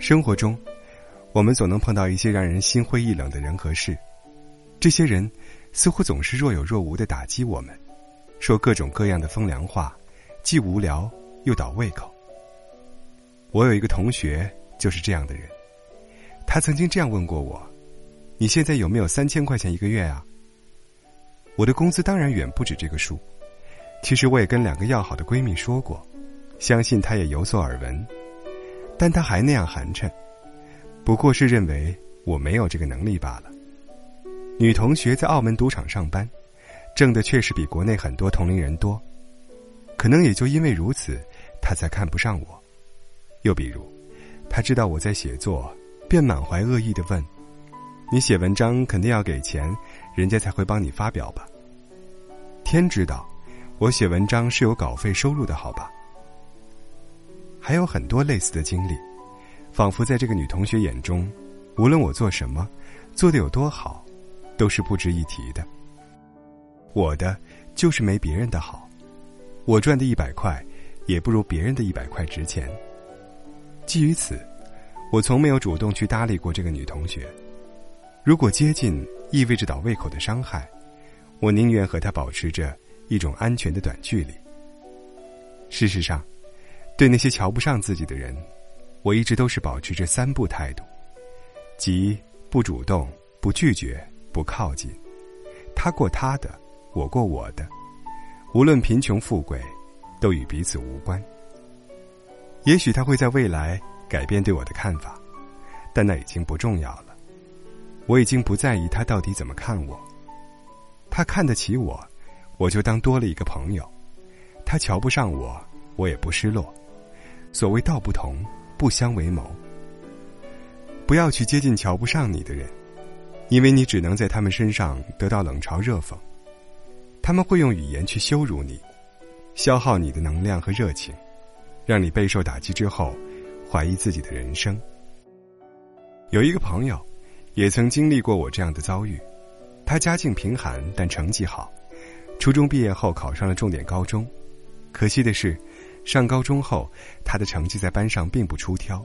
生活中，我们总能碰到一些让人心灰意冷的人和事，这些人似乎总是若有若无的打击我们，说各种各样的风凉话，既无聊又倒胃口。我有一个同学就是这样的人，他曾经这样问过我：“你现在有没有三千块钱一个月啊？”我的工资当然远不止这个数，其实我也跟两个要好的闺蜜说过，相信她也有所耳闻。但他还那样寒碜，不过是认为我没有这个能力罢了。女同学在澳门赌场上班，挣的确实比国内很多同龄人多，可能也就因为如此，她才看不上我。又比如，她知道我在写作，便满怀恶意的问：“你写文章肯定要给钱，人家才会帮你发表吧？”天知道，我写文章是有稿费收入的，好吧？还有很多类似的经历，仿佛在这个女同学眼中，无论我做什么，做的有多好，都是不值一提的。我的就是没别人的好，我赚的一百块，也不如别人的一百块值钱。基于此，我从没有主动去搭理过这个女同学。如果接近意味着倒胃口的伤害，我宁愿和她保持着一种安全的短距离。事实上。对那些瞧不上自己的人，我一直都是保持着三不态度，即不主动、不拒绝、不靠近。他过他的，我过我的，无论贫穷富贵，都与彼此无关。也许他会在未来改变对我的看法，但那已经不重要了。我已经不在意他到底怎么看我。他看得起我，我就当多了一个朋友；他瞧不上我，我也不失落。所谓道不同，不相为谋。不要去接近瞧不上你的人，因为你只能在他们身上得到冷嘲热讽。他们会用语言去羞辱你，消耗你的能量和热情，让你备受打击之后，怀疑自己的人生。有一个朋友，也曾经历过我这样的遭遇。他家境贫寒，但成绩好，初中毕业后考上了重点高中。可惜的是。上高中后，他的成绩在班上并不出挑。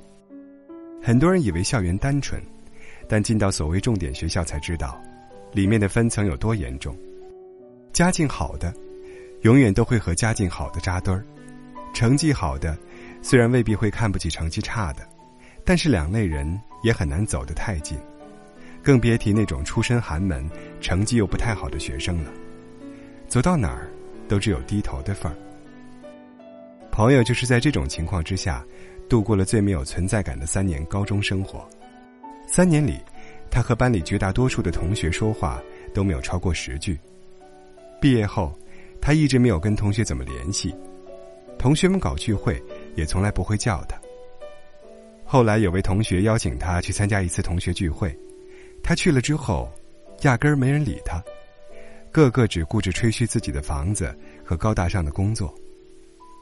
很多人以为校园单纯，但进到所谓重点学校才知道，里面的分层有多严重。家境好的，永远都会和家境好的扎堆儿；成绩好的，虽然未必会看不起成绩差的，但是两类人也很难走得太近。更别提那种出身寒门、成绩又不太好的学生了，走到哪儿都只有低头的份儿。朋友就是在这种情况之下，度过了最没有存在感的三年高中生活。三年里，他和班里绝大多数的同学说话都没有超过十句。毕业后，他一直没有跟同学怎么联系，同学们搞聚会也从来不会叫他。后来有位同学邀请他去参加一次同学聚会，他去了之后，压根儿没人理他，个个只顾着吹嘘自己的房子和高大上的工作。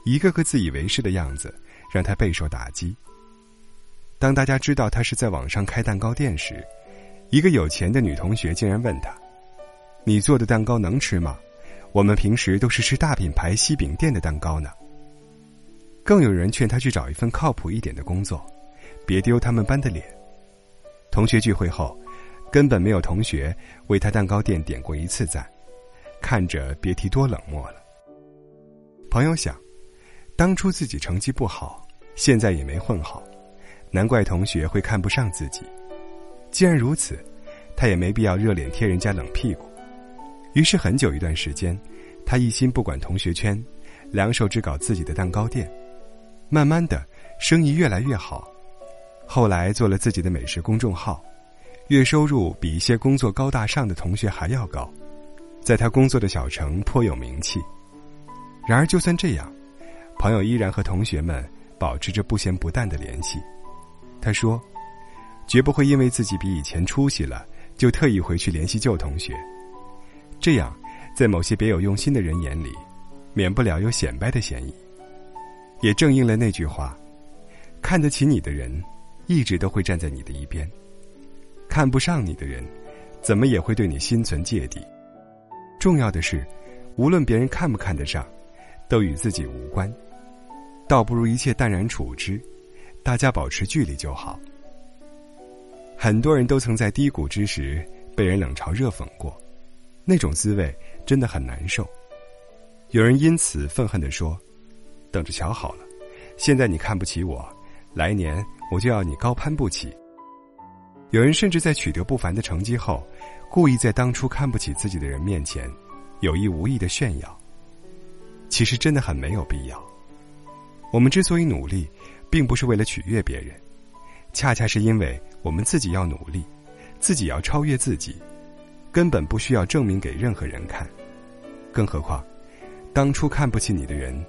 一个个自以为是的样子，让他备受打击。当大家知道他是在网上开蛋糕店时，一个有钱的女同学竟然问他：“你做的蛋糕能吃吗？我们平时都是吃大品牌西饼店的蛋糕呢。”更有人劝他去找一份靠谱一点的工作，别丢他们班的脸。同学聚会后，根本没有同学为他蛋糕店点过一次赞，看着别提多冷漠了。朋友想。当初自己成绩不好，现在也没混好，难怪同学会看不上自己。既然如此，他也没必要热脸贴人家冷屁股。于是很久一段时间，他一心不管同学圈，两手只搞自己的蛋糕店。慢慢的，生意越来越好。后来做了自己的美食公众号，月收入比一些工作高大上的同学还要高，在他工作的小城颇有名气。然而，就算这样。朋友依然和同学们保持着不咸不淡的联系。他说：“绝不会因为自己比以前出息了，就特意回去联系旧同学。这样，在某些别有用心的人眼里，免不了有显摆的嫌疑。也正应了那句话：看得起你的人，一直都会站在你的一边；看不上你的人，怎么也会对你心存芥蒂。重要的是，无论别人看不看得上，都与自己无关。”倒不如一切淡然处之，大家保持距离就好。很多人都曾在低谷之时被人冷嘲热讽过，那种滋味真的很难受。有人因此愤恨地说：“等着瞧好了，现在你看不起我，来年我就要你高攀不起。”有人甚至在取得不凡的成绩后，故意在当初看不起自己的人面前，有意无意的炫耀。其实真的很没有必要。我们之所以努力，并不是为了取悦别人，恰恰是因为我们自己要努力，自己要超越自己，根本不需要证明给任何人看。更何况，当初看不起你的人，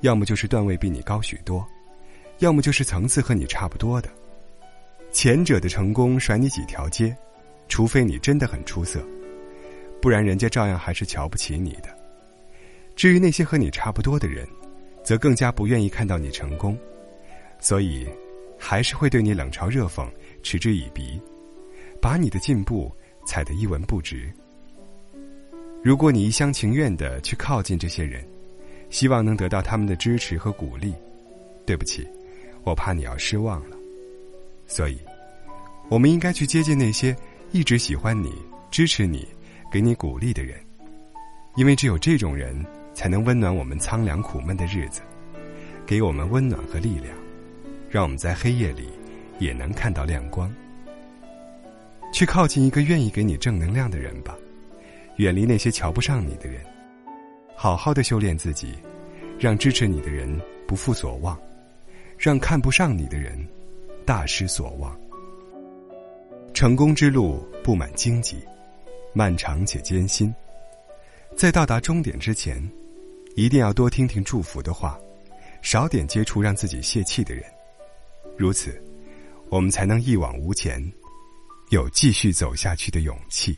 要么就是段位比你高许多，要么就是层次和你差不多的。前者的成功甩你几条街，除非你真的很出色，不然人家照样还是瞧不起你的。至于那些和你差不多的人，则更加不愿意看到你成功，所以还是会对你冷嘲热讽、嗤之以鼻，把你的进步踩得一文不值。如果你一厢情愿的去靠近这些人，希望能得到他们的支持和鼓励，对不起，我怕你要失望了。所以，我们应该去接近那些一直喜欢你、支持你、给你鼓励的人，因为只有这种人才能温暖我们苍凉苦闷的日子，给我们温暖和力量，让我们在黑夜里也能看到亮光。去靠近一个愿意给你正能量的人吧，远离那些瞧不上你的人，好好的修炼自己，让支持你的人不负所望，让看不上你的人。大失所望。成功之路布满荆棘，漫长且艰辛。在到达终点之前，一定要多听听祝福的话，少点接触让自己泄气的人。如此，我们才能一往无前，有继续走下去的勇气。